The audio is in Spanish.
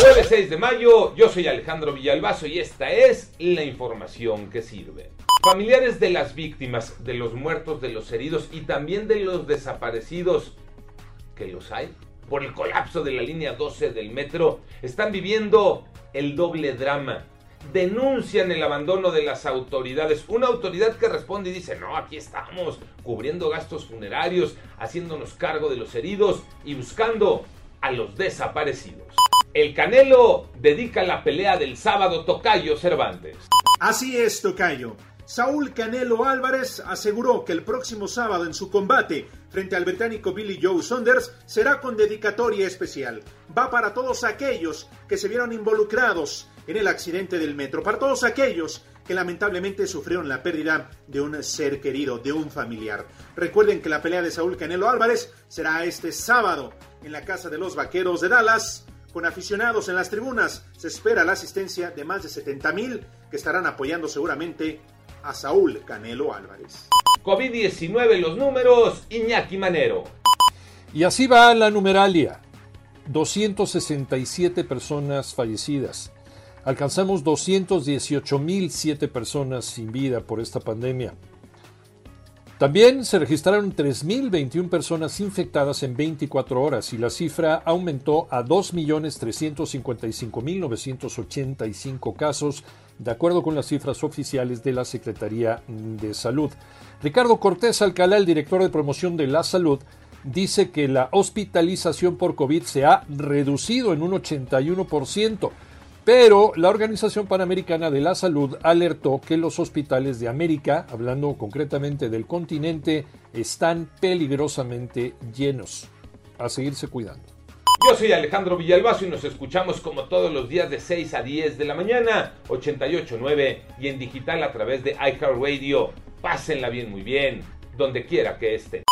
Jueves 6 de mayo, yo soy Alejandro Villalbazo y esta es la información que sirve. Familiares de las víctimas, de los muertos, de los heridos y también de los desaparecidos, que los hay, por el colapso de la línea 12 del metro, están viviendo el doble drama. Denuncian el abandono de las autoridades. Una autoridad que responde y dice, no, aquí estamos, cubriendo gastos funerarios, haciéndonos cargo de los heridos y buscando a los desaparecidos. El Canelo dedica la pelea del sábado Tocayo Cervantes. Así es, Tocayo. Saúl Canelo Álvarez aseguró que el próximo sábado en su combate frente al británico Billy Joe Saunders será con dedicatoria especial. Va para todos aquellos que se vieron involucrados en el accidente del metro, para todos aquellos que lamentablemente sufrieron la pérdida de un ser querido, de un familiar. Recuerden que la pelea de Saúl Canelo Álvarez será este sábado en la Casa de los Vaqueros de Dallas. Con aficionados en las tribunas, se espera la asistencia de más de 70 mil que estarán apoyando seguramente a Saúl Canelo Álvarez. COVID-19 los números, Iñaki Manero. Y así va la numeralia. 267 personas fallecidas. Alcanzamos 218.007 personas sin vida por esta pandemia. También se registraron 3.021 personas infectadas en 24 horas y la cifra aumentó a 2.355.985 casos, de acuerdo con las cifras oficiales de la Secretaría de Salud. Ricardo Cortés Alcalá, el director de promoción de la salud, dice que la hospitalización por COVID se ha reducido en un 81%. Pero la Organización Panamericana de la Salud alertó que los hospitales de América, hablando concretamente del continente, están peligrosamente llenos. A seguirse cuidando. Yo soy Alejandro Villalbazo y nos escuchamos como todos los días de 6 a 10 de la mañana, 88.9 y en digital a través de iHeartRadio. Pásenla bien, muy bien, donde quiera que estén.